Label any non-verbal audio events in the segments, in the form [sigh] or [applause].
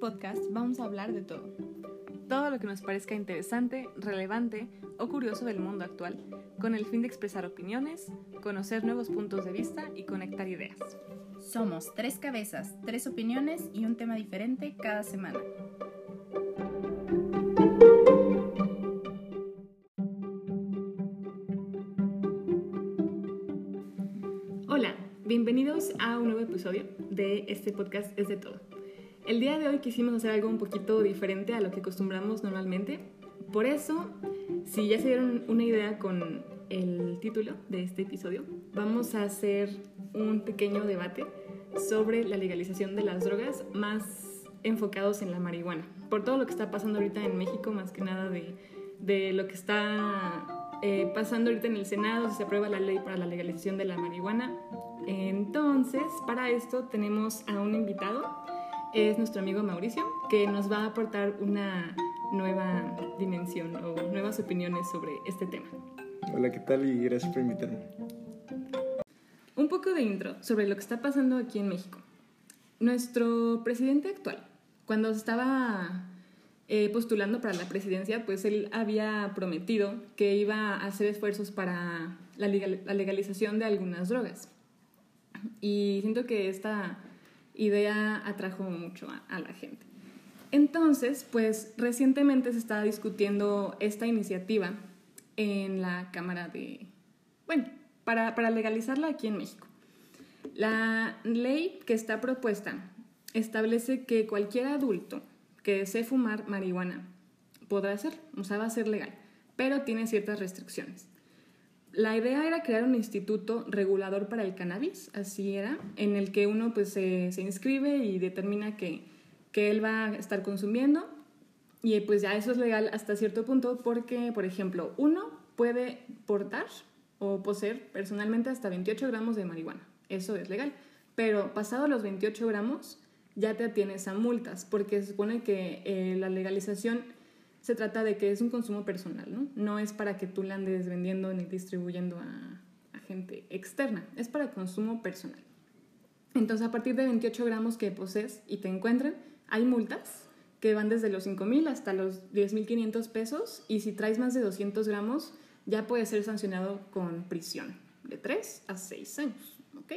podcast vamos a hablar de todo. Todo lo que nos parezca interesante, relevante o curioso del mundo actual, con el fin de expresar opiniones, conocer nuevos puntos de vista y conectar ideas. Somos tres cabezas, tres opiniones y un tema diferente cada semana. Hola, bienvenidos a un nuevo episodio de este podcast Es de todo. El día de hoy quisimos hacer algo un poquito diferente a lo que acostumbramos normalmente. Por eso, si ya se dieron una idea con el título de este episodio, vamos a hacer un pequeño debate sobre la legalización de las drogas más enfocados en la marihuana. Por todo lo que está pasando ahorita en México, más que nada de, lo que está eh, pasando ahorita en el Senado, si se aprueba la ley para la legalización de la marihuana. Entonces, para esto tenemos a un invitado es nuestro amigo Mauricio, que nos va a aportar una nueva dimensión o nuevas opiniones sobre este tema. Hola, ¿qué tal? Y gracias por invitarme. Un poco de intro sobre lo que está pasando aquí en México. Nuestro presidente actual, cuando estaba eh, postulando para la presidencia, pues él había prometido que iba a hacer esfuerzos para la, la legalización de algunas drogas. Y siento que esta idea atrajo mucho a, la gente. Entonces, pues recientemente se está discutiendo esta iniciativa en la Cámara de, bueno, para, para legalizarla aquí en México. La ley que está propuesta establece que cualquier adulto que desee fumar marihuana podrá hacer, o sea, va a ser legal, pero tiene ciertas restricciones. La idea era crear un instituto regulador para el cannabis, así era, en el que uno pues se, inscribe y determina que, que él va a estar consumiendo y pues ya eso es legal hasta cierto punto porque, por ejemplo, uno puede portar o poseer personalmente hasta 28 gramos de marihuana. Eso es legal. Pero pasado los 28 gramos ya te atienes a multas porque se supone que eh, la legalización se trata de que es un consumo personal, ¿no? No es para que tú la andes vendiendo ni distribuyendo a, gente externa, es para consumo personal. Entonces, a partir de 28 gramos que posees y te encuentren, hay multas que van desde los 5.000 hasta los 10.500 pesos y si traes más de 200 gramos ya puede ser sancionado con prisión de 3 a 6 años, ¿ok?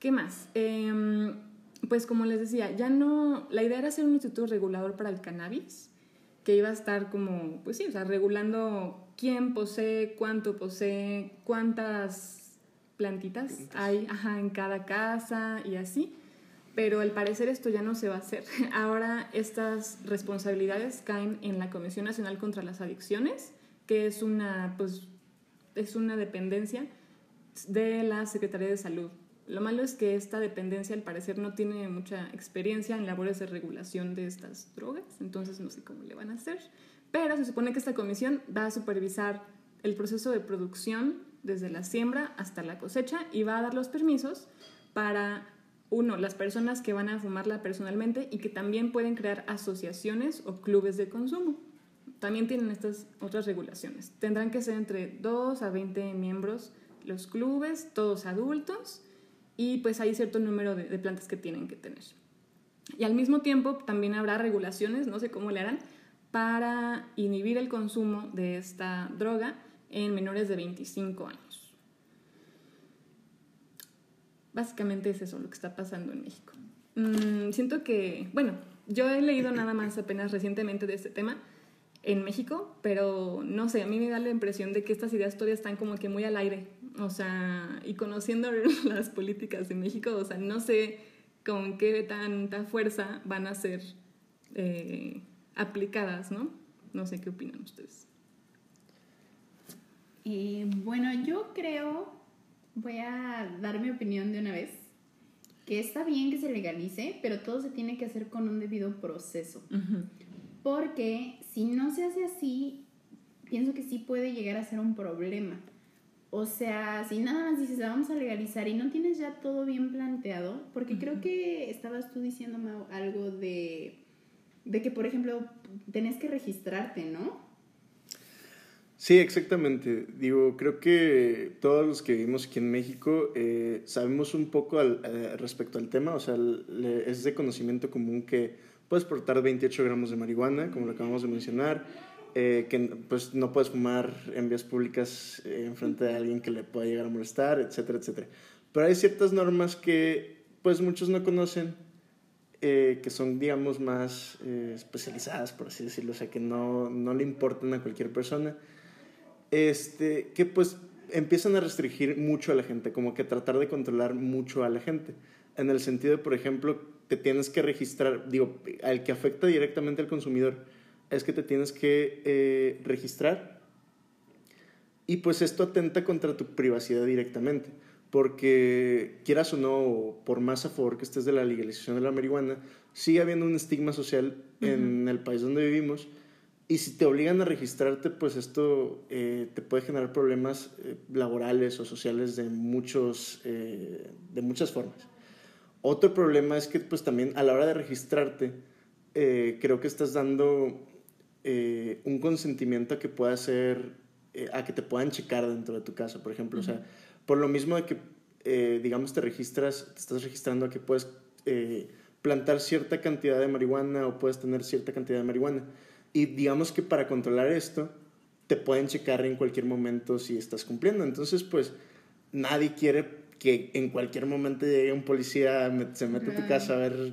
¿Qué más? Em, pues como les decía, ya no, la idea era hacer un instituto regulador para el cannabis, que iba a estar como, pues sí, o sea, regulando quién posee, cuánto posee, cuántas plantitas hay en cada casa y así. Pero al parecer esto ya no se va a hacer. [laughs] Ahora estas responsabilidades caen en la Comisión Nacional contra las Adicciones, que es una, pues, es una dependencia de la Secretaría de Salud lo malo es que esta dependencia al parecer no tiene mucha experiencia en labores de regulación de estas drogas, entonces no sé cómo le van a hacer. Pero se supone que esta comisión va a supervisar el proceso de producción desde la siembra hasta la cosecha y va a dar los permisos para, uno, las personas que van a fumarla personalmente y que también pueden crear asociaciones o clubes de consumo. También tienen estas otras regulaciones. Tendrán que ser entre 2 a 20 miembros los clubes, todos adultos y pues hay cierto número de, plantas que tienen que tener. Y al mismo tiempo también habrá regulaciones, no sé cómo le harán, para inhibir el consumo de esta droga en menores de 25 años. Básicamente es eso lo que está pasando en México. Mm, siento que, bueno, yo he leído nada más apenas recientemente de este tema en México, pero no sé, a mí me da la impresión de que estas ideas todavía están como que muy al aire, o sea, y conociendo [laughs] las políticas de México, o sea, no sé con qué tanta fuerza van a ser eh, aplicadas, ¿no? No sé qué opinan ustedes. Eh, bueno, yo creo, voy a dar mi opinión de una vez, que está bien que se legalice, pero todo se tiene que hacer con un debido proceso. Porque si no se hace así, pienso que sí puede llegar a ser un problema. O sea, si nada más dices, vamos a legalizar y no tienes ya todo bien planteado, porque creo que estabas tú diciéndome algo de, de que, por ejemplo, tenés que registrarte, ¿no? Sí, exactamente. Digo, creo que todos los que vivimos aquí en México eh, sabemos un poco al, eh, respecto al tema, o sea, es de conocimiento común que puedes portar 28 gramos de marihuana, como lo acabamos de mencionar, eh, que pues no puedes fumar en vías públicas eh, en frente de alguien que le pueda llegar a molestar, etcétera, etcétera. Pero hay ciertas normas que pues muchos no conocen, eh, que son digamos más especializadas, por así decirlo, o sea, que no, no le importan a cualquier persona, este, que pues empiezan a restringir mucho a la gente, como que tratar de controlar mucho a la gente, en el sentido de, por ejemplo, te tienes que registrar, digo, al que afecta directamente al consumidor, es que te tienes que eh, registrar. Y pues esto atenta contra tu privacidad directamente, porque quieras o no, por más a favor que estés de la legalización de la marihuana, sigue habiendo un estigma social en el país donde vivimos. Y si te obligan a registrarte, pues esto eh, te puede generar problemas eh, laborales o sociales de, muchos, de muchas formas. Otro problema es que pues también a la hora de registrarte, creo que estás dando eh, un consentimiento a que pueda ser, eh, a que te puedan checar dentro de tu casa, por ejemplo. O sea, por lo mismo de que, eh, digamos, te registras, te estás registrando a que puedes plantar cierta cantidad de marihuana o puedes tener cierta cantidad de marihuana. Y digamos que para controlar esto, te pueden checar en cualquier momento si estás cumpliendo. Entonces, pues, nadie quiere que en cualquier momento llegue un policía, se meta a tu casa a ver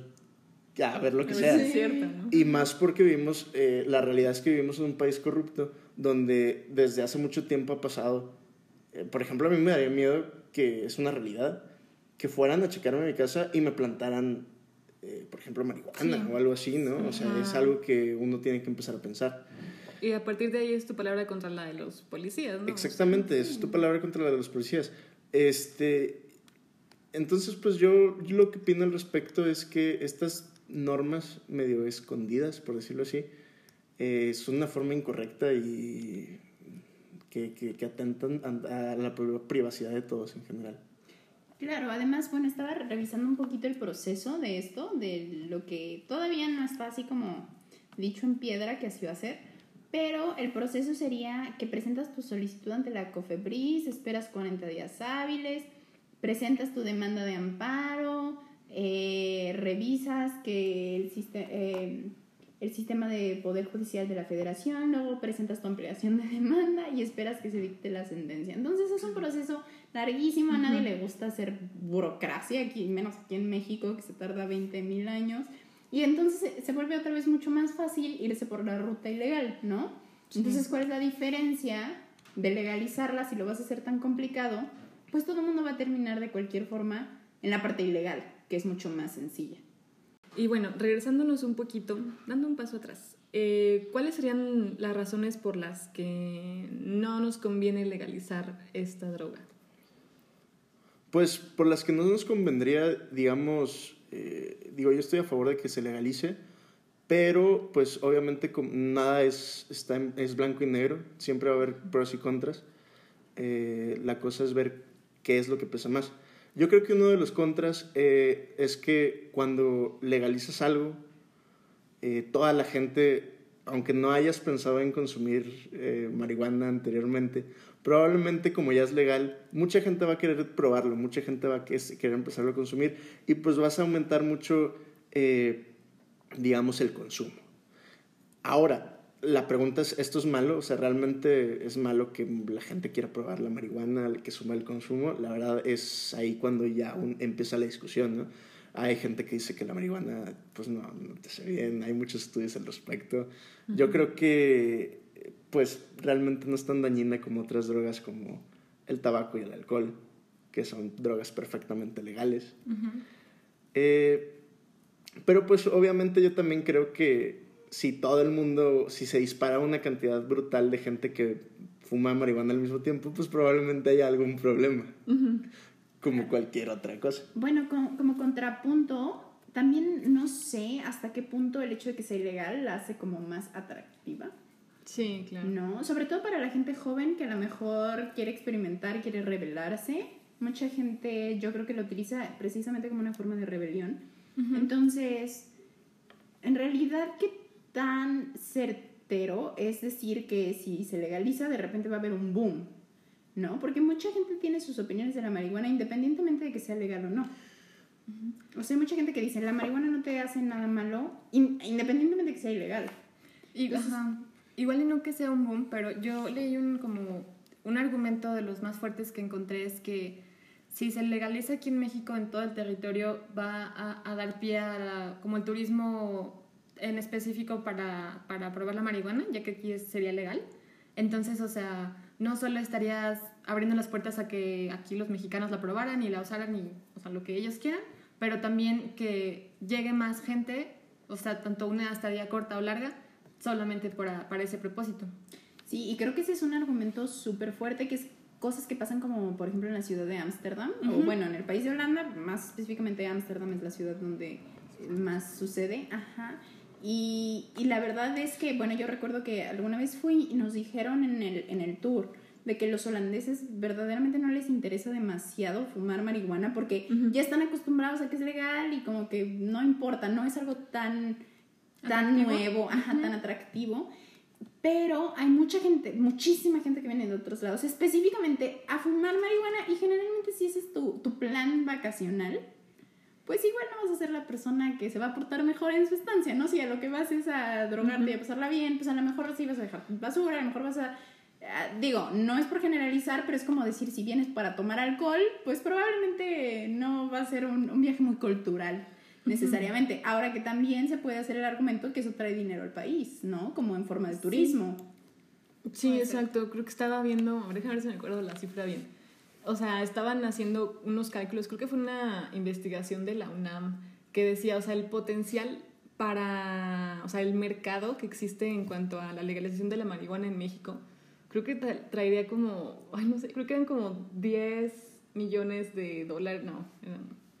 a ver lo que sea. Y más porque vivimos, eh, la realidad es que vivimos en un país corrupto donde desde hace mucho tiempo ha pasado, eh, por ejemplo, a mí me daría miedo que es una realidad, que fueran a checarme a mi casa y me plantaran, eh, por ejemplo, marihuana o algo así, ¿no? O sea, es algo que uno tiene que empezar a pensar. Y a partir de ahí es tu palabra contra la de los policías, ¿no? Exactamente, esa es tu palabra contra la de los policías. Este, entonces, pues yo, yo lo que opino al respecto es que estas normas medio escondidas, por decirlo así, eh, es una forma incorrecta y que, que, atentan a, la privacidad de todos en general. Claro, además, bueno, estaba revisando un poquito el proceso de esto, de lo que todavía no está así como dicho en piedra que así va a ser, pero el proceso sería que presentas tu solicitud ante la COFEPRIS, esperas 40 días hábiles, presentas tu demanda de amparo, eh, revisas que el, eh, el sistema de Poder Judicial de la Federación, luego presentas tu ampliación de [laughs] demanda y esperas que se dicte la sentencia. Entonces es un proceso larguísimo, a nadie le gusta hacer burocracia, aquí, menos aquí en México, que se tarda 20 mil años. Y entonces se vuelve otra vez mucho más fácil irse por la ruta ilegal, ¿no? Entonces, ¿cuál es la diferencia de legalizarla si lo vas a hacer tan complicado? Pues todo el mundo va a terminar de cualquier forma en la parte ilegal que es mucho más sencilla. Y bueno, regresándonos un poquito, dando un paso atrás, eh, ¿cuáles serían las razones por las que no nos conviene legalizar esta droga? Pues por las que no nos convendría, digamos, eh, digo, yo estoy a favor de que se legalice, pero pues obviamente nada es, está es blanco y negro, siempre va a haber pros y contras. Eh, la cosa es ver qué es lo que pesa más. Yo creo que uno de los contras eh, es que cuando legalizas algo, eh, toda la gente, aunque no hayas pensado en consumir eh, marihuana anteriormente, probablemente como ya es legal, mucha gente va a querer probarlo, mucha gente va a querer empezarlo a consumir y pues vas a aumentar mucho, digamos, el consumo. Ahora, la pregunta es, ¿esto es malo? O sea, ¿realmente es malo que la gente quiera probar la marihuana, que suma el consumo? La verdad es ahí cuando ya empieza la discusión, ¿no? Hay gente que dice que la marihuana, pues no, no te hace bien, hay muchos estudios al respecto. Yo creo que, pues, realmente no es tan dañina como otras drogas como el tabaco y el alcohol, que son drogas perfectamente legales. Eh, pero pues obviamente yo también creo que si todo el mundo, si se dispara una cantidad brutal de gente que fuma marihuana al mismo tiempo, pues probablemente haya algún problema, como cualquier otra cosa. Bueno, como, contrapunto, también no sé hasta qué punto el hecho de que sea ilegal la hace como más atractiva. Sí, claro. No, sobre todo para la gente joven que a lo mejor quiere experimentar, quiere rebelarse. Mucha gente yo creo que lo utiliza precisamente como una forma de rebelión. Entonces, en realidad, ¿qué tan certero es decir que si se legaliza de repente va a haber un boom, ¿no? Porque mucha gente tiene sus opiniones de la marihuana independientemente de que sea legal o no. O sea, hay mucha gente que dice, la marihuana no te hace nada malo, in- independientemente de que sea ilegal. Y, Entonces- ajá, igual y no que sea un boom, pero yo leí un como un argumento de los más fuertes que encontré es que si se legaliza aquí en México en todo el territorio va a, a dar pie a la- como el turismo en específico para, para probar la marihuana, ya que aquí es- sería legal. Entonces, o sea, no solo estarías abriendo las puertas a que aquí los mexicanos la probaran y la usaran y, o sea, lo que ellos quieran, pero también que llegue más gente, o sea, tanto una estadía corta o larga, solamente para, para ese propósito. Sí, y creo que ese es un argumento súper fuerte, que es cosas que pasan como, por ejemplo, en la ciudad de Ámsterdam, o bueno, en el país de Holanda, más específicamente Ámsterdam es la ciudad donde más sucede, ajá. Y, y la verdad es que, bueno, yo recuerdo que alguna vez fui y nos dijeron en el, en el tour de que los holandeses verdaderamente no les interesa demasiado fumar marihuana porque ya están acostumbrados a que es legal y como que no importa, no es algo tan, tan Atractivo. nuevo, ajá, tan atractivo. Pero hay mucha gente, muchísima gente que viene de otros lados, específicamente a fumar marihuana y generalmente si ese es tu, tu plan vacacional, pues igual no vas a ser la persona que se va a portar mejor en su estancia, ¿no? Si a lo que vas es a drogarte y a pasarla bien, pues a lo mejor sí vas a dejar basura, a lo mejor vas a... ah, Digo, no es por generalizar, pero es como decir, si vienes para tomar alcohol, pues probablemente no va a ser un, un viaje muy cultural necesariamente. Ahora que también se puede hacer el argumento que eso trae dinero al país, ¿no? Como en forma de turismo. Sí, ser. exacto. Creo que estaba viendo, déjame ver si me acuerdo la cifra bien. O sea, estaban haciendo unos cálculos, creo que fue una investigación de la UNAM que decía, o sea, el potencial para, o sea, el mercado que existe en cuanto a la legalización de la marihuana en México, creo que tra- traería como, ay, no sé, creo que eran como 10 millones de dólares, no,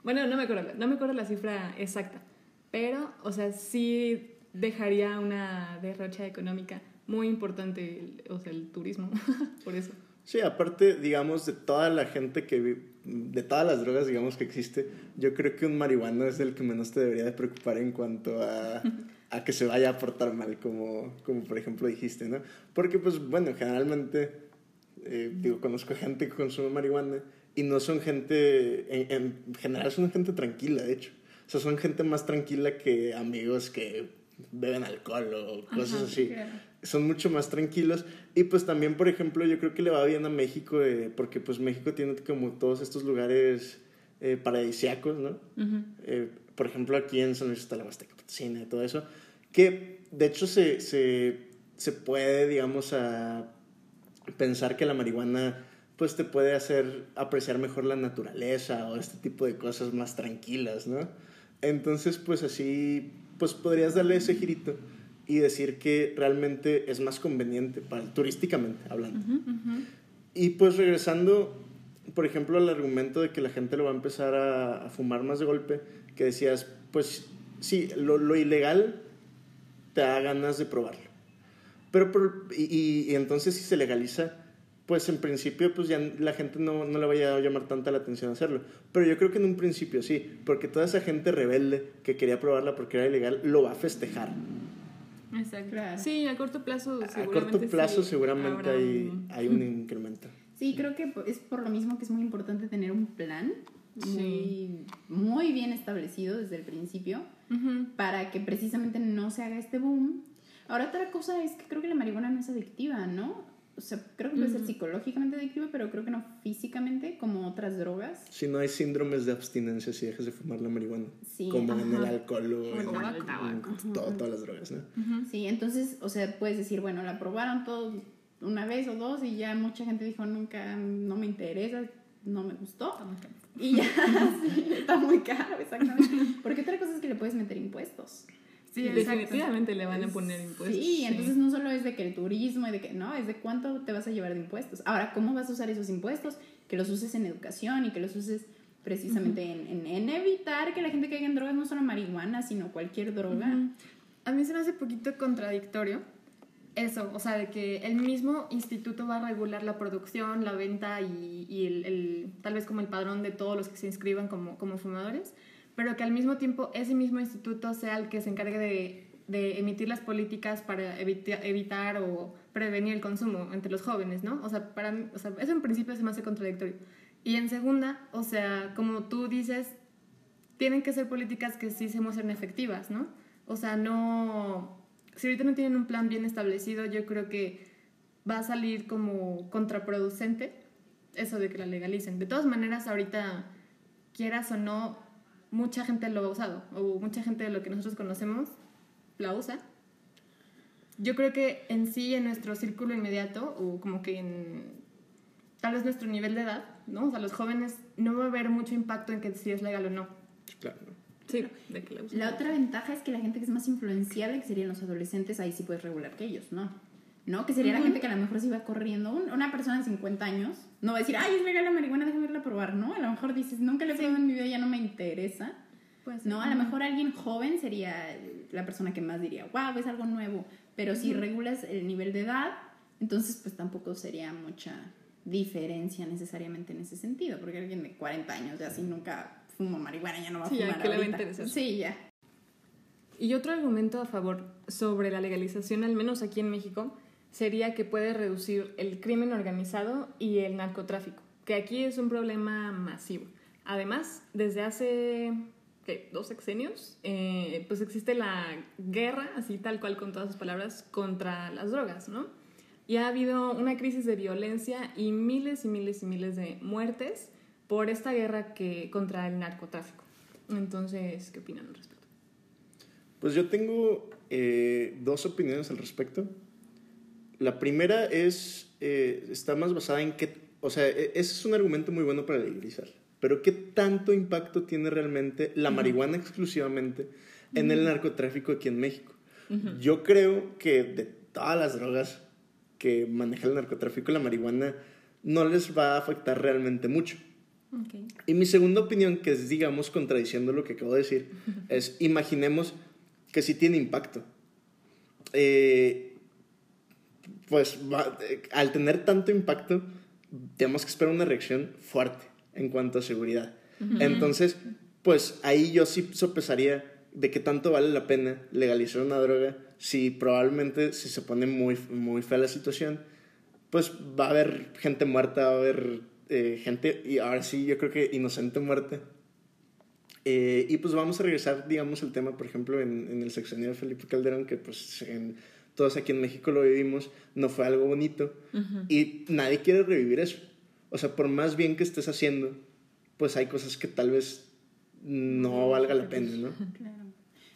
bueno, no me acuerdo, no me acuerdo la cifra exacta, pero, o sea, sí dejaría una derrocha económica muy importante, o sea, el turismo, [laughs] por eso. Sí, aparte, digamos, de toda la gente que de todas las drogas, digamos, que existe, yo creo que un marihuano es el que menos te debería de preocupar en cuanto a, a que se vaya a portar mal, como, como por ejemplo dijiste, ¿no? Porque, pues, bueno, generalmente, eh, digo, conozco gente que consume marihuana y no son gente, en, en general son gente tranquila, de hecho. O sea, son gente más tranquila que amigos que beben alcohol o cosas Ajá, así. claro. son mucho más tranquilos. Y pues también por ejemplo yo creo que le va bien a México eh, porque pues México tiene como todos estos lugares eh, paradisíacos no Eh, por ejemplo aquí en San Luis está la Huasteca Potosina y todo eso que de hecho se, se, se puede digamos a pensar que la marihuana pues te puede hacer apreciar mejor la naturaleza o este tipo de cosas más tranquilas no entonces pues así pues podrías darle ese girito y decir que realmente es más conveniente para turísticamente hablando y pues regresando, por ejemplo, al argumento de que la gente lo va a empezar a, a fumar más de golpe, que decías, pues sí, lo, lo ilegal te da ganas de probarlo. Pero, y, y- y entonces si se legaliza, pues en principio pues ya la gente no, no le vaya a llamar tanta la atención a hacerlo. Pero yo creo que en un principio sí, porque toda esa gente rebelde que quería probarla porque era ilegal, lo va a festejar. Exacto. Claro. Sí, a corto plazo A seguramente corto plazo sí seguramente habrá hay, un- hay un incremento. Sí, creo que es por lo mismo que es muy importante tener un plan muy, Sí. muy bien establecido desde el principio para que precisamente no se haga este boom. Ahora otra cosa es que creo que la marihuana no es adictiva, ¿no? O sea, creo que puede ser psicológicamente adictiva, pero creo que no físicamente como otras drogas. Si no hay síndromes de abstinencia si dejas de fumar la marihuana. Sí, como en el alcohol o O el tabaco. todo- todas las drogas, ¿no? Sí, entonces, o sea, puedes decir, bueno, la probaron todos una vez o dos y ya mucha gente dijo, nunca, no me interesa, no me gustó. Y ya, [laughs] sí, está muy caro, exactamente. Porque otra cosa es que le puedes meter impuestos. Sí, definitivamente le van a poner impuestos. Sí, entonces no solo es de que el turismo y de que, no, es de cuánto te vas a llevar de impuestos. Ahora, ¿cómo vas a usar esos impuestos? Que los uses en educación y que los uses precisamente en, en- en evitar que la gente caiga en drogas, no solo marihuana, sino cualquier droga. Ujú. A mí se me hace poquito contradictorio eso, o sea, de que el mismo instituto va a regular la producción, la venta y, y el, el- tal vez como el padrón de todos los que se inscriban como, como fumadores, pero que al mismo tiempo ese mismo instituto sea el que se encargue de, de emitir las políticas para evita- evitar o prevenir el consumo entre los jóvenes, ¿no? O sea, para o sea, eso en principio se me hace contradictorio. Y en segunda, o sea, como tú dices, tienen que ser políticas que sí se muestren efectivas, ¿no? O sea, no... Si ahorita no tienen un plan bien establecido, yo creo que va a salir como contraproducente eso de que la legalicen. De todas maneras, ahorita, quieras o no, mucha gente lo ha usado, o mucha gente de lo que nosotros conocemos la usa. Yo creo que en sí, en nuestro círculo inmediato, o como que en tal vez nuestro nivel de edad, ¿no? O sea, los jóvenes no va a haber mucho impacto en que si es legal o no. Claro. Sí, de que la usen. La otra ventaja es que la gente que es más influenciable, que serían los adolescentes, ahí sí puedes regular que ellos, ¿no? ¿No? Que sería la gente que a lo mejor se iba corriendo. Un- una persona de 50 años no va a decir, ay, es legal la marihuana, déjame irla a probar, ¿no? A lo mejor dices, nunca le he probado en mi vida, ya no me interesa. Pues, No, a lo mejor alguien joven sería la persona que más diría, wow, es algo nuevo. Pero si regulas el nivel de edad, entonces pues tampoco sería mucha diferencia necesariamente en ese sentido, porque alguien de 40 años ya si nunca fuma marihuana ya no va a Sí, ya, fumar ¿qué le va a interesar? Sí, ya. Y otro argumento a favor sobre la legalización, al menos aquí en México, sería que puede reducir el crimen organizado y el narcotráfico, que aquí es un problema masivo. Además, desde hace ¿qué? dos sexenios, eh, pues existe la guerra, así tal cual con todas sus palabras, contra las drogas, ¿no? Y ha habido una crisis de violencia y miles y miles y miles de muertes por esta guerra que, contra el narcotráfico. Entonces, ¿qué opinan al respecto? Pues yo tengo eh, dos opiniones al respecto. La primera es, eh, está más basada en que, o sea, e- ese es un argumento muy bueno para legalizar, pero ¿qué tanto impacto tiene realmente la marihuana exclusivamente en el narcotráfico aquí en México? Yo creo que de todas las drogas que maneja el narcotráfico, la marihuana no les va a afectar realmente mucho. Okay. Y mi segunda opinión, que es, digamos, contradiciendo lo que acabo de decir, [laughs] es imaginemos que sí tiene impacto. Eh, pues va- eh, al tener tanto impacto, tenemos que esperar una reacción fuerte en cuanto a seguridad. Entonces, pues ahí yo sí sopesaría de qué tanto vale la pena legalizar una droga si probablemente si se pone muy, muy fea la situación, pues va a haber gente muerta, va a haber eh, gente, y ahora sí yo creo que inocente muerta. Eh, y pues vamos a regresar, digamos, al tema, por ejemplo, en, en el sexenio de Felipe Calderón, que pues en- todos aquí en México lo vivimos, no fue algo bonito. Y nadie quiere revivir eso. O sea, por más bien que estés haciendo, pues hay cosas que tal vez no valga la pena, ¿no? [laughs] Claro.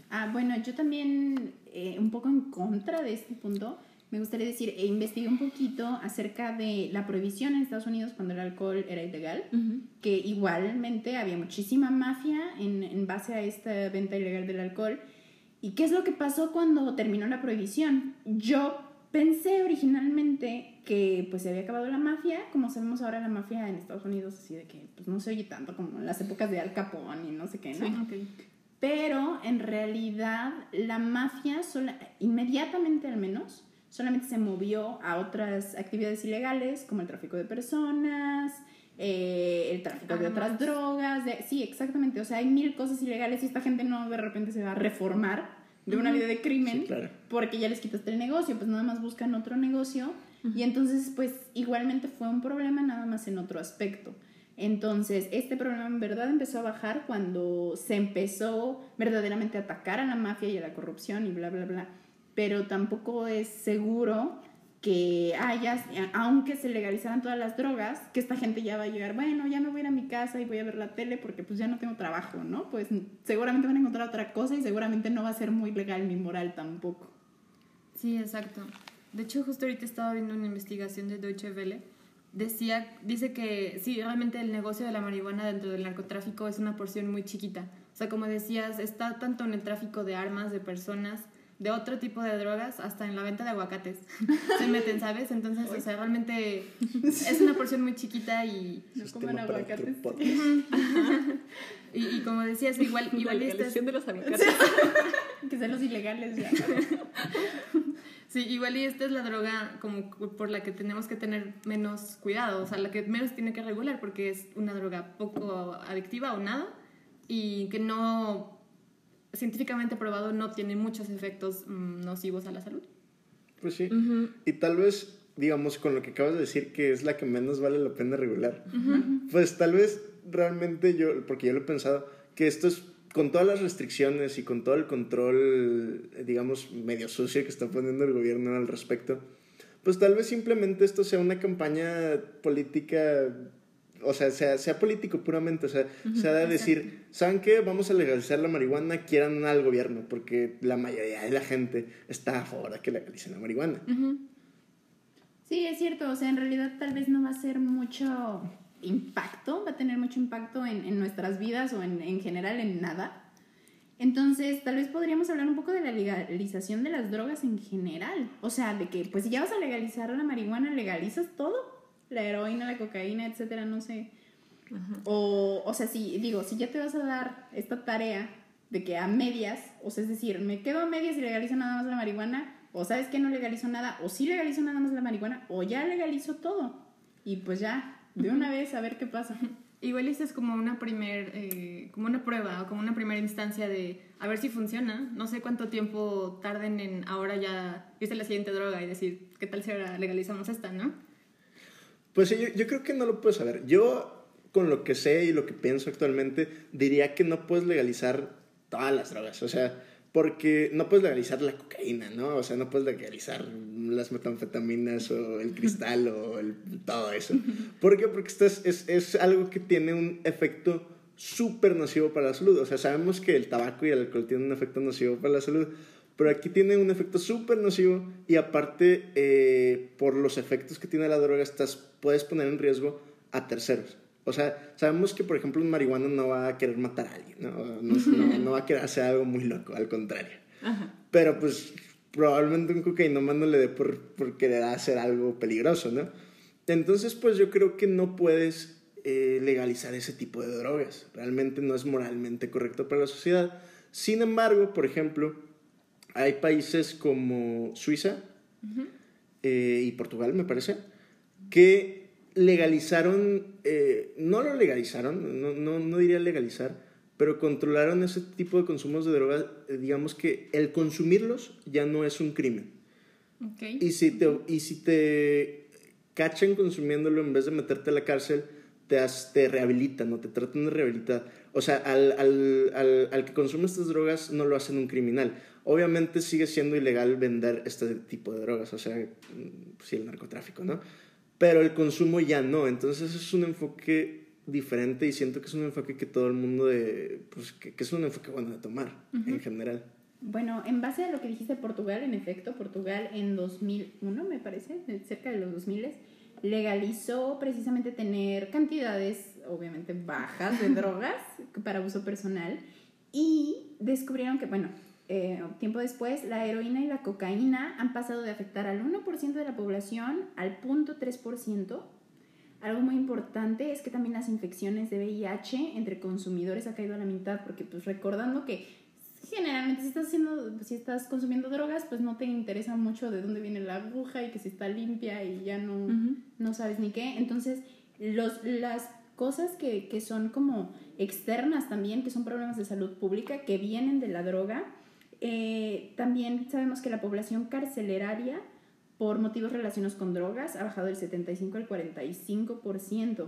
Ah, bueno, yo también, eh, un poco en contra de este punto, me gustaría decir, e investigué un poquito acerca de la prohibición en Estados Unidos cuando el alcohol era ilegal, que igualmente había muchísima mafia en, en base a esta venta ilegal del alcohol. ¿Y qué es lo que pasó cuando terminó la prohibición? Yo pensé originalmente que pues se había acabado la mafia, como sabemos ahora la mafia en Estados Unidos, así de que pues no se oye tanto como en las épocas de Al Capone y no sé qué, ¿no? Sí, Pero en realidad la mafia, sola, inmediatamente al menos, solamente se movió a otras actividades ilegales como el tráfico de personas, eh, el tráfico de otras Armas. drogas. de- sí, exactamente. O sea, hay mil cosas ilegales y esta gente no de repente se va a reformar de una vida de crimen Sí, claro. porque ya les quitaste el negocio, pues nada más buscan otro negocio y entonces pues igualmente fue un problema nada más en otro aspecto. Entonces, este problema en verdad empezó a bajar cuando se empezó verdaderamente a atacar a la mafia y a la corrupción y bla, bla, bla. Pero tampoco es seguro que haya, aunque se legalizaran todas las drogas, que esta gente ya va a llegar, bueno, ya me voy a ir a mi casa y voy a ver la tele porque pues ya no tengo trabajo, ¿no? Pues seguramente van a encontrar otra cosa y seguramente no va a ser muy legal ni moral tampoco. Sí, exacto. De hecho, justo ahorita estaba viendo una investigación de Deutsche Welle. Decía, dice que sí, realmente el negocio de la marihuana dentro del narcotráfico es una porción muy chiquita. O sea, como decías, está tanto en el tráfico de armas, de personas, de otro tipo de drogas, hasta en la venta de aguacates. [laughs] Se meten, ¿sabes? Entonces, o sea, realmente [laughs] es una porción muy chiquita y, No para aguacates. [laughs] y, y como decías, igual, igual y esta es- de los aguacates. que sean los ilegales ya. Sí, igual y esta es la droga como por la que tenemos que tener menos cuidado, o sea, la que menos tiene que regular porque es una droga poco adictiva o nada y que no científicamente probado no tiene muchos efectos mm, nocivos a la salud. Pues sí. Y tal vez, digamos, con lo que acabas de decir, que es la que menos vale la pena regular, pues tal vez realmente yo, porque yo lo he pensado, que esto es con todas las restricciones y con todo el control, digamos, medio sucio que está poniendo el gobierno al respecto, pues tal vez simplemente esto sea una campaña política, o sea, sea, sea político puramente, o sea, sea de decir, ¿saben qué? Vamos a legalizar la marihuana, quieran al gobierno, porque la mayoría de la gente está a favor de que legalicen la marihuana. Sí, es cierto, o sea, en realidad tal vez no va a ser mucho impacto, va a tener mucho impacto en, en nuestras vidas o en, en general en nada. Entonces, tal vez podríamos hablar un poco de la legalización de las drogas en general. O sea, de que, pues si ya vas a legalizar la marihuana, legalizas todo. La heroína, la cocaína, etcétera, no sé. O, o sea, si, digo, si ya te vas a dar esta tarea de que a medias, o sea, es decir, me quedo a medias y legalizo nada más la marihuana, o sabes que no legalizo nada, o sí legalizo nada más la marihuana, o ya legalizo todo. Y pues ya, de una vez a ver qué pasa. Igual esta es como una primer, eh, como una prueba o como una primera instancia de a ver si funciona. No sé cuánto tiempo tarden en ahora ya irse la siguiente droga y decir qué tal si ahora legalizamos esta, ¿no? Pues yo, yo creo que no lo puedo saber. Yo, con lo que sé y lo que pienso actualmente, diría que no puedes legalizar todas las drogas. O sea, porque no puedes legalizar la cocaína, ¿no? O sea, no puedes legalizar las metanfetaminas o el cristal o el, todo eso. [laughs] ¿Por qué? Porque esto es, es, es algo que tiene un efecto súper nocivo para la salud. O sea, sabemos que el tabaco y el alcohol tienen un efecto nocivo para la salud, pero aquí tiene un efecto súper nocivo y aparte, eh, por los efectos que tiene la droga, estás, puedes poner en riesgo a terceros. O sea, sabemos que, por ejemplo, un marihuana no va a querer matar a alguien, ¿no? No, no, va a querer hacer algo muy loco, al contrario. Pero, pues, probablemente un cocainómano no le dé por, por, querer hacer algo peligroso, ¿no? Entonces, pues yo creo que no puedes eh, legalizar ese tipo de drogas. Realmente no es moralmente correcto para la sociedad. Sin embargo, por ejemplo, hay países como Suiza eh, y Portugal, me parece, que legalizaron, eh, no lo legalizaron, no, no, no, diría legalizar, pero controlaron ese tipo de consumos de drogas, eh, digamos que el consumirlos ya no es un crimen. Okay. Y, si te, y si te cachan consumiéndolo en vez de meterte a la cárcel, te, te rehabilitan, ¿no? te tratan de rehabilitar. O sea, al, al, al, al, que consume estas drogas no lo hacen un criminal. Obviamente sigue siendo ilegal vender este tipo de drogas, o sea, mm, sí, el narcotráfico, ¿no? pero el consumo ya no. Entonces es un enfoque diferente y siento que es un enfoque que todo el mundo de, pues que, es un enfoque bueno de tomar en general. Bueno, en base a lo que dijiste Portugal, en efecto, Portugal en 2001 me parece, cerca de los 2000 legalizó precisamente tener cantidades obviamente bajas de [laughs] drogas para uso personal y descubrieron que, bueno, eh, tiempo después, la heroína y la cocaína han pasado de afectar al 1% de la población al 0.3%. Algo muy importante es que también las infecciones de VIH entre consumidores ha caído a la mitad, porque pues recordando que generalmente si estás, haciendo, si estás consumiendo drogas, pues no te interesa mucho de dónde viene la aguja y que si está limpia y ya no, no sabes ni qué. Entonces, los, las cosas que, que son como externas también, que son problemas de salud pública, que vienen de la droga, eh, también sabemos que la población carceleraria por motivos relacionados con drogas ha bajado del 75 al 45%.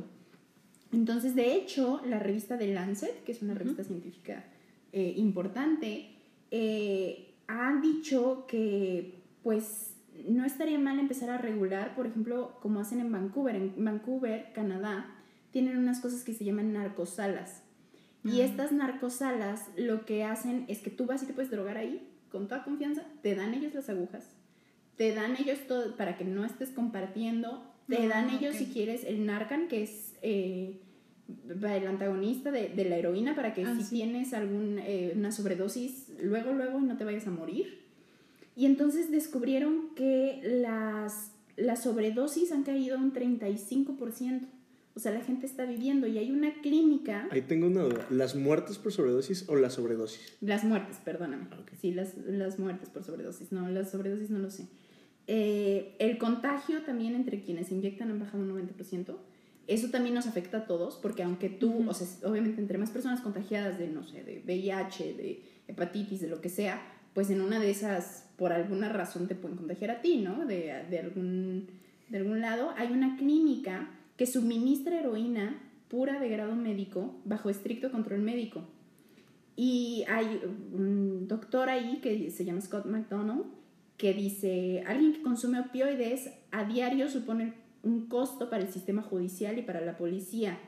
Entonces, de hecho, la revista The Lancet, que es una revista científica eh, importante, eh, ha dicho que pues no estaría mal empezar a regular, por ejemplo, como hacen en Vancouver. En Vancouver, Canadá, tienen unas cosas que se llaman narcosalas. Y estas narcosalas lo que hacen es que tú vas y te puedes drogar ahí con toda confianza, te dan ellos las agujas, te dan ellos todo para que no estés compartiendo, te ah, dan ellos si quieres el Narcan, que es eh, el antagonista de, de, la heroína, para que ah, si tienes alguna eh, una sobredosis, luego, luego no te vayas a morir. Y entonces descubrieron que las, las sobredosis han caído un 35%. O sea, la gente está viviendo y hay una clínica. Ahí tengo una duda. ¿Las muertes por sobredosis o la sobredosis? Las muertes, perdóname. Ah, sí, las, las muertes por sobredosis. No, las sobredosis no lo sé. Eh, el contagio también entre quienes inyectan han bajado un 90%. Eso también nos afecta a todos, porque aunque tú, o sea, obviamente entre más personas contagiadas de, no sé, de VIH, de hepatitis, de lo que sea, pues en una de esas, por alguna razón, te pueden contagiar a ti, ¿no? De, de, algún, de algún lado. Hay una clínica que suministra heroína pura de grado médico bajo estricto control médico. Y hay un doctor ahí que se llama Scott McDonald que dice, alguien que consume opioides a diario supone un costo para el sistema judicial y para la policía,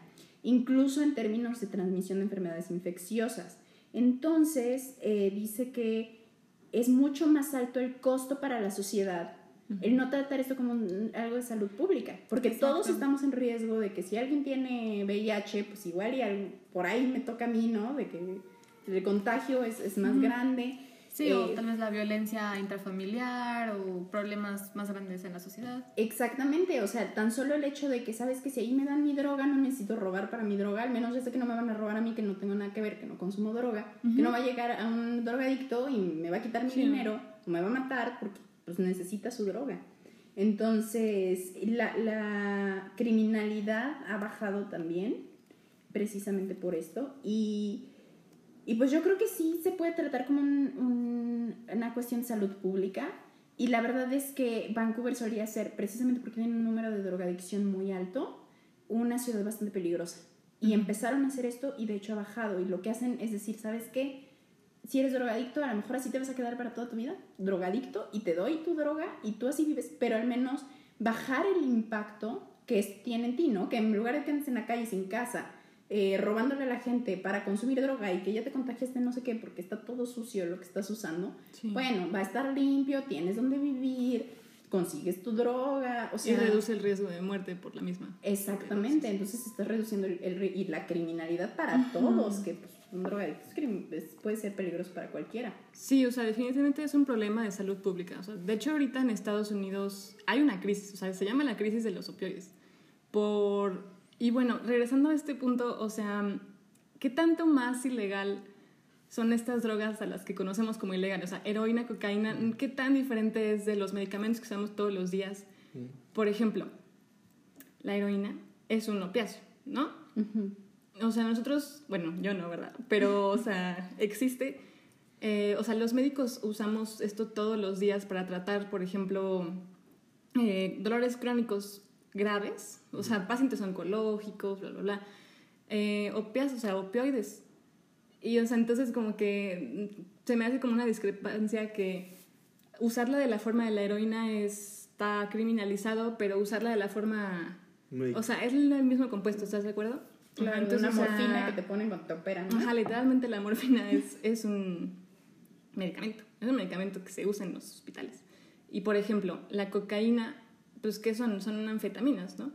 incluso en términos de transmisión de enfermedades infecciosas. Entonces, eh, dice que es mucho más alto el costo para la sociedad el no tratar esto como algo de salud pública, porque todos estamos en riesgo de que si alguien tiene VIH, pues igual y por ahí me toca a mí, ¿no? De que el contagio es, es más grande. Sí, o eh, tal vez la violencia intrafamiliar o problemas más grandes en la sociedad. Exactamente, o sea, tan solo el hecho de que sabes que si ahí me dan mi droga, no necesito robar para mi droga, al menos sé que no me van a robar a mí, que no tengo nada que ver, que no consumo droga, que no va a llegar a un drogadicto y me va a quitar mi dinero o me va a matar porque pues necesita su droga. Entonces, la, la criminalidad ha bajado también, precisamente por esto, y, y, pues yo creo que sí se puede tratar como un, una cuestión de salud pública, y la verdad es que Vancouver solía ser, precisamente porque tiene un número de drogadicción muy alto, una ciudad bastante peligrosa. Y empezaron a hacer esto y de hecho ha bajado. Y lo que hacen es decir, ¿sabes qué? Si eres drogadicto, a lo mejor así te vas a quedar para toda tu vida, drogadicto, y te doy tu droga y tú así vives, pero al menos bajar el impacto que tiene en ti, ¿no? Que en lugar de que andes en la calle sin casa, eh, robándole a la gente para consumir droga y que ya te contagiaste no sé qué porque está todo sucio lo que estás usando, bueno, va a estar limpio, tienes donde vivir, consigues tu droga, o sea... Y reduce el riesgo de muerte por la misma. Exactamente, entonces estás reduciendo el, y la criminalidad para todos, que pues, un drogadicto puede ser peligroso para cualquiera. Sí, o sea, definitivamente es un problema de salud pública. O sea, de hecho, ahorita en Estados Unidos hay una crisis, o sea, se llama la crisis de los opioides. Por... Y bueno, regresando a este punto, o sea, ¿qué tanto más ilegal son estas drogas a las que conocemos como ilegales? O sea, heroína, cocaína, ¿qué tan diferente es de los medicamentos que usamos todos los días? Por ejemplo, la heroína es un opiáceo, ¿no? o sea, nosotros, bueno, yo no, ¿verdad? Pero, o sea, [laughs] existe. Eh, o sea, los médicos usamos esto todos los días para tratar, por ejemplo, eh, dolores crónicos graves, o sea, pacientes oncológicos, bla, bla, bla. Eh, opias, o sea, opioides. Y, o sea, entonces como que se me hace como una discrepancia que usarla de la forma de la heroína está criminalizado, pero usarla de la forma... O sea, es el mismo compuesto, ¿estás de acuerdo? Claro, entonces, una morfina que te ponen cuando te operan. Ajá, literalmente la morfina es, es un medicamento. Es un medicamento que se usa en los hospitales. Y por ejemplo, la cocaína, pues ¿qué son? Son anfetaminas, ¿no?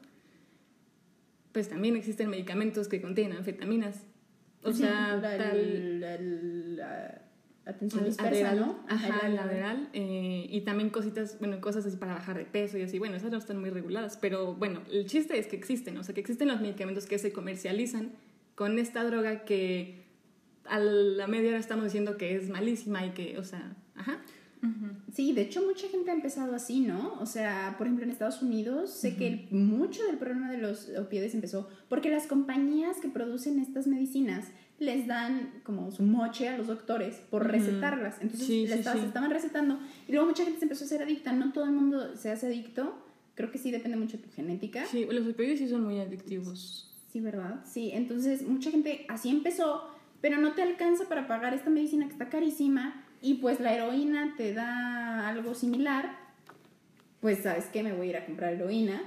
Pues también existen medicamentos que contienen anfetaminas. O sea, tal atención dispersa, ¿no? Ajá, lateral. Eh, y también cositas, bueno, cosas así para bajar de peso y así. Bueno, esas no están muy reguladas, pero bueno, el chiste es que existen, o sea, que existen los medicamentos que se comercializan con esta droga que a la media hora estamos diciendo que es malísima y que, o sea, ajá. Sí, de hecho mucha gente ha empezado así, ¿no? O sea, por ejemplo en Estados Unidos sé que mucho del problema de los opioides empezó porque las compañías que producen estas medicinas les dan como su moche a los doctores por recetarlas. Entonces les estaban recetando y luego mucha gente se empezó a hacer adicta. No todo el mundo se hace adicto. Creo que sí depende mucho de tu genética. Sí, los opioides sí son muy adictivos. Sí, ¿verdad? Sí, entonces mucha gente así empezó, pero no te alcanza para pagar esta medicina que está carísima y pues la heroína te da algo similar. Pues sabes que me voy a ir a comprar heroína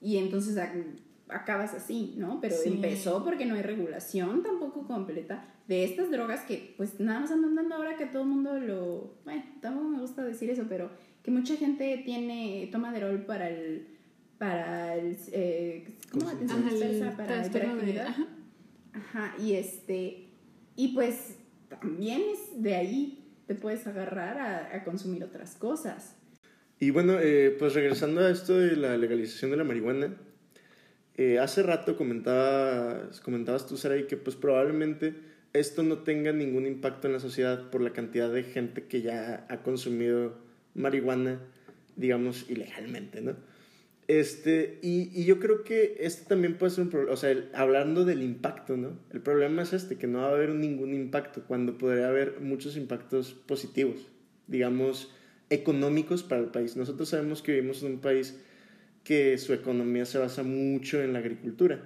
y entonces acabas así, ¿no? Pero empezó porque no hay regulación tampoco completa de estas drogas que pues nada más andan dando ahora que todo el mundo lo... Bueno, tampoco me gusta decir eso, pero que mucha gente tiene, toma de rol para el... Para el... Eh, ¿Cómo? Atención dispersa, para la hiperactividad. Ajá. ajá, y este... Y pues también es de ahí te puedes agarrar a, consumir otras cosas. Y bueno, eh, pues regresando a esto de la legalización de la marihuana, eh, hace rato comentabas, comentabas tú, Saray, que pues probablemente esto no tenga ningún impacto en la sociedad por la cantidad de gente que ya ha consumido marihuana, digamos, ilegalmente, ¿no? Este, y, y yo creo que este también puede ser un problema, o sea, hablando del impacto, ¿no? El problema es este, que no va a haber ningún impacto, cuando podría haber muchos impactos positivos, digamos, económicos para el país. Nosotros sabemos que vivimos en un país que su economía se basa mucho en la agricultura.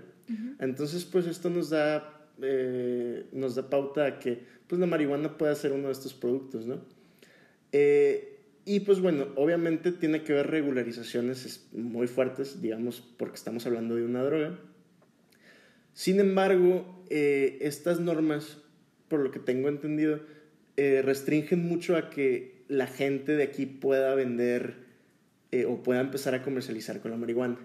Entonces, pues esto nos da, eh, nos da pauta a que pues, la marihuana pueda ser uno de estos productos, ¿no? Eh, y pues bueno, obviamente tiene que haber regularizaciones muy fuertes, digamos, porque estamos hablando de una droga. Sin embargo, eh, estas normas, por lo que tengo entendido, restringen mucho a que la gente de aquí pueda vender o pueda empezar a comercializar con la marihuana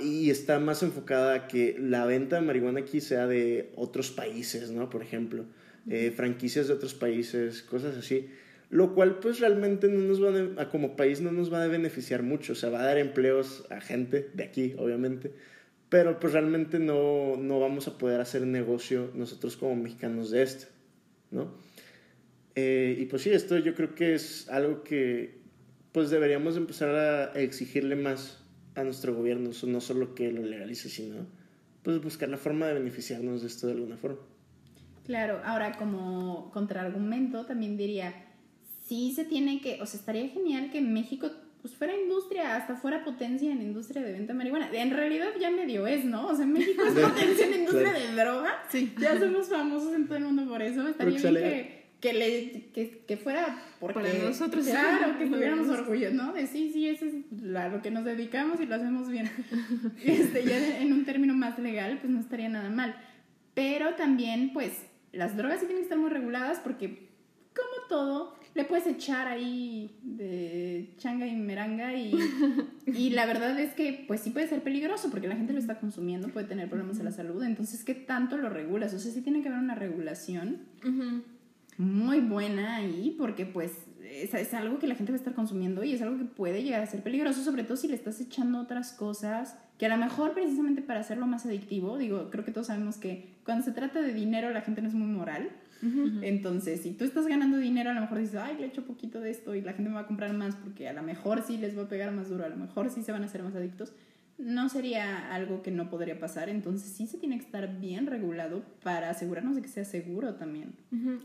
y está más enfocada a que la venta de marihuana aquí sea de otros países, ¿no? Por ejemplo, eh, franquicias de otros países, cosas así. Lo cual pues realmente no nos va a, como país no nos va a beneficiar mucho, o sea, va a dar empleos a gente de aquí, obviamente, pero pues realmente no, no vamos a poder hacer negocio nosotros como mexicanos de esto, ¿no? Eh, y pues sí, esto yo creo que es algo que pues deberíamos empezar a exigirle más a nuestro gobierno, no solo que lo legalice, sino pues buscar la forma de beneficiarnos de esto de alguna forma. Claro, ahora como contraargumento también diría, sí se tiene que, o sea, estaría genial que México pues fuera industria, hasta fuera potencia en industria de venta de marihuana. En realidad ya medio es, ¿no? O sea, México es potencia en industria de droga. Sí. Ya somos famosos en todo el mundo por eso. Estaría bien que que, le, que, que fuera porque, para nosotros. Claro, que tuviéramos orgullo, ¿no? De sí, sí, eso es a lo que nos dedicamos y lo hacemos bien. [laughs] este, ya en un término más legal, pues no estaría nada mal. Pero también, pues, las drogas sí tienen que estar muy reguladas porque, como todo, le puedes echar ahí de changa y meranga y, [laughs] y la verdad es que pues sí puede ser peligroso porque la gente lo está consumiendo, puede tener problemas de la salud, entonces ¿qué tanto lo regulas? O sea, sí tiene que haber una regulación muy buena ahí porque pues es, es, algo que la gente va a estar consumiendo y es algo que puede llegar a ser peligroso, sobre todo si le estás echando otras cosas que a lo mejor precisamente para hacerlo más adictivo, digo, creo que todos sabemos que cuando se trata de dinero la gente no es muy moral. Entonces, si tú estás ganando dinero, a lo mejor dices, ay, le echo poquito de esto y la gente me va a comprar más porque a lo mejor sí les va a pegar más duro, a lo mejor sí se van a hacer más adictos no sería algo que no podría pasar, entonces sí se tiene que estar bien regulado para asegurarnos de que sea seguro también.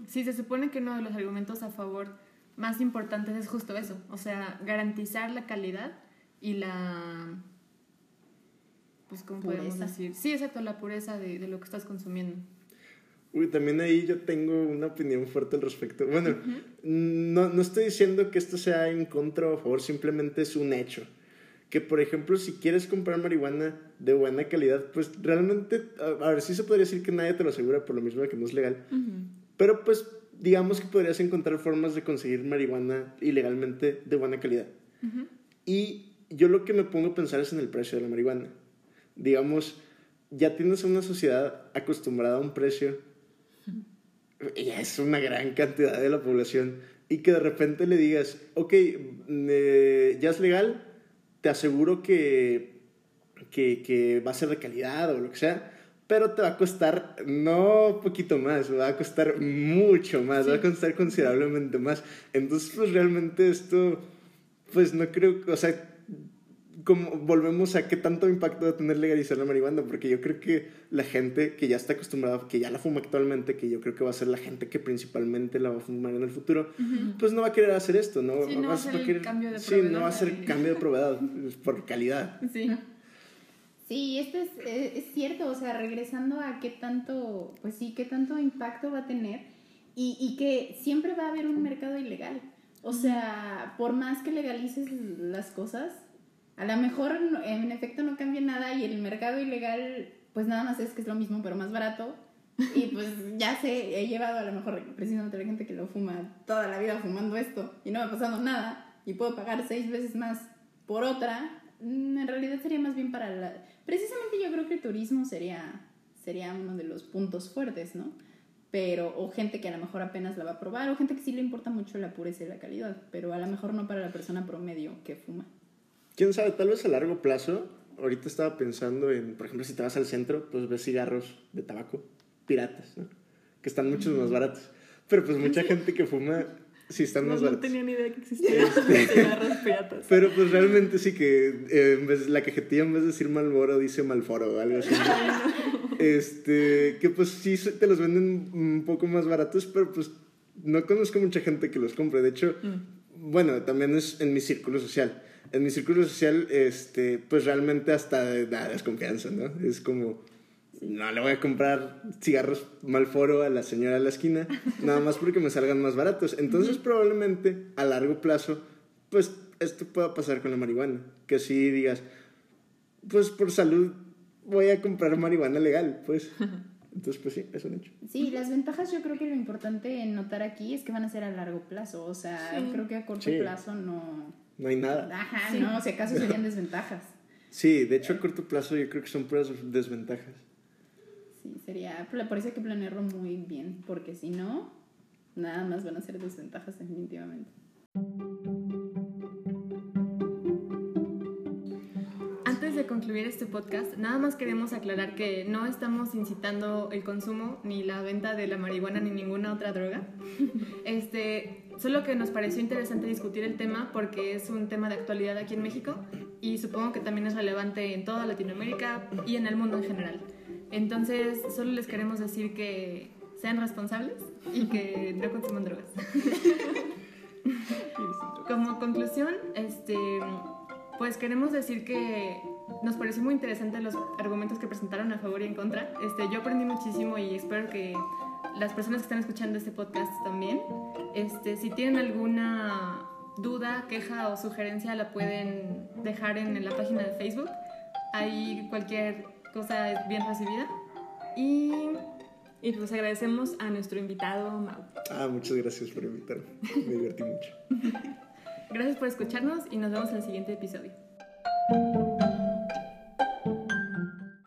Sí, se supone que uno de los argumentos a favor más importantes es justo eso, o sea, garantizar la calidad y la... Pues, ¿cómo podemos decir? Sí, exacto, la pureza de, de, lo que estás consumiendo. Uy, también ahí yo tengo una opinión fuerte al respecto. Bueno, no, no estoy diciendo que esto sea en contra o a favor, simplemente es un hecho que por ejemplo si quieres comprar marihuana de buena calidad, pues realmente, a, ver, sí se podría decir que nadie te lo asegura por lo mismo de que no es legal, pero pues digamos que podrías encontrar formas de conseguir marihuana ilegalmente de buena calidad. Y yo lo que me pongo a pensar es en el precio de la marihuana. Digamos, ya tienes una sociedad acostumbrada a un precio, y es una gran cantidad de la población, y que de repente le digas, ok, eh, ya es legal, te aseguro que, que, que, va a ser de calidad o lo que sea, pero te va a costar no poquito más, va a costar mucho más, va a costar considerablemente más. Entonces, pues realmente esto, pues no creo, o sea, como volvemos a qué tanto impacto va a tener legalizar la marihuana, porque yo creo que la gente que ya está acostumbrada, que ya la fuma actualmente, que yo creo que va a ser la gente que principalmente la va a fumar en el futuro, pues no va a querer hacer esto, ¿no? Sí, no va a ser cambio de Sí, no va a ser cambio de proveedor, [laughs] por calidad. Sí. Sí, esto es, es, cierto, o sea, regresando a qué tanto, pues sí, qué tanto impacto va a tener y, y que siempre va a haber un mercado ilegal. O sea, por más que legalices las cosas, a lo mejor en efecto no cambia nada y el mercado ilegal pues nada más es que es lo mismo pero más barato y pues ya sé, he llevado a lo mejor precisamente a la gente que lo fuma toda la vida fumando esto y no me ha pasado nada y puedo pagar seis veces más por otra, mm, en realidad sería más bien para la... Precisamente yo creo que el turismo sería, sería uno de los puntos fuertes, ¿no? Pero, o gente que a lo mejor apenas la va a probar, o gente que sí le importa mucho la pureza y la calidad, pero a lo mejor no para la persona promedio que fuma quién sabe, tal vez a largo plazo. Ahorita estaba pensando en, por ejemplo, si te vas al centro, pues ves cigarros de tabaco piratas, ¿no? Que están muchos más baratos. Pero pues mucha gente que fuma sí están más baratos. No tenía ni idea que existían este, cigarros piratas. [laughs] Pero pues realmente sí que eh, en vez, la cajetilla en vez de decir Malboro dice Malforo o algo así. este, que pues sí te los venden un poco más baratos, pero pues no conozco mucha gente que los compre. De hecho, mm. bueno, también es en mi círculo social en mi círculo social, este, pues realmente hasta da desconfianza, ¿no? Es como, no le voy a comprar cigarros Malforo a la señora de la esquina, [laughs] nada más porque me salgan más baratos. Entonces, probablemente a largo plazo, pues esto pueda pasar con la marihuana. Que si digas, pues por salud voy a comprar marihuana legal, pues. [laughs] Entonces, pues sí, es un hecho. Sí, las ventajas yo creo que lo importante en notar aquí es que van a ser a largo plazo. O sea, creo que a corto plazo no... No hay nada. Ajá, no, si acaso serían desventajas. Sí, de hecho a corto plazo yo creo que son puras desventajas. Sí, sería, por eso hay que planearlo muy bien, porque si no, nada más van a ser desventajas definitivamente. de concluir este podcast, nada más queremos aclarar que no estamos incitando el consumo ni la venta de la marihuana ni ninguna otra droga. [laughs] Este, solo que nos pareció interesante discutir el tema porque es un tema de actualidad aquí en México y supongo que también es relevante en toda Latinoamérica y en el mundo en general. Entonces, solo les queremos decir que sean responsables y que no consuman drogas. [laughs] Como conclusión, este, pues queremos decir que nos pareció muy interesante los argumentos que presentaron a favor y en contra. Este, yo aprendí muchísimo y espero que las personas que están escuchando este podcast también. Este, si tienen alguna duda, queja o sugerencia, la pueden dejar en, la página de Facebook. Ahí cualquier cosa es bien recibida. Y, y pues agradecemos a nuestro invitado Mau. Ah, muchas gracias por invitarme. Me divertí mucho. [laughs] gracias por escucharnos y nos vemos en el siguiente episodio.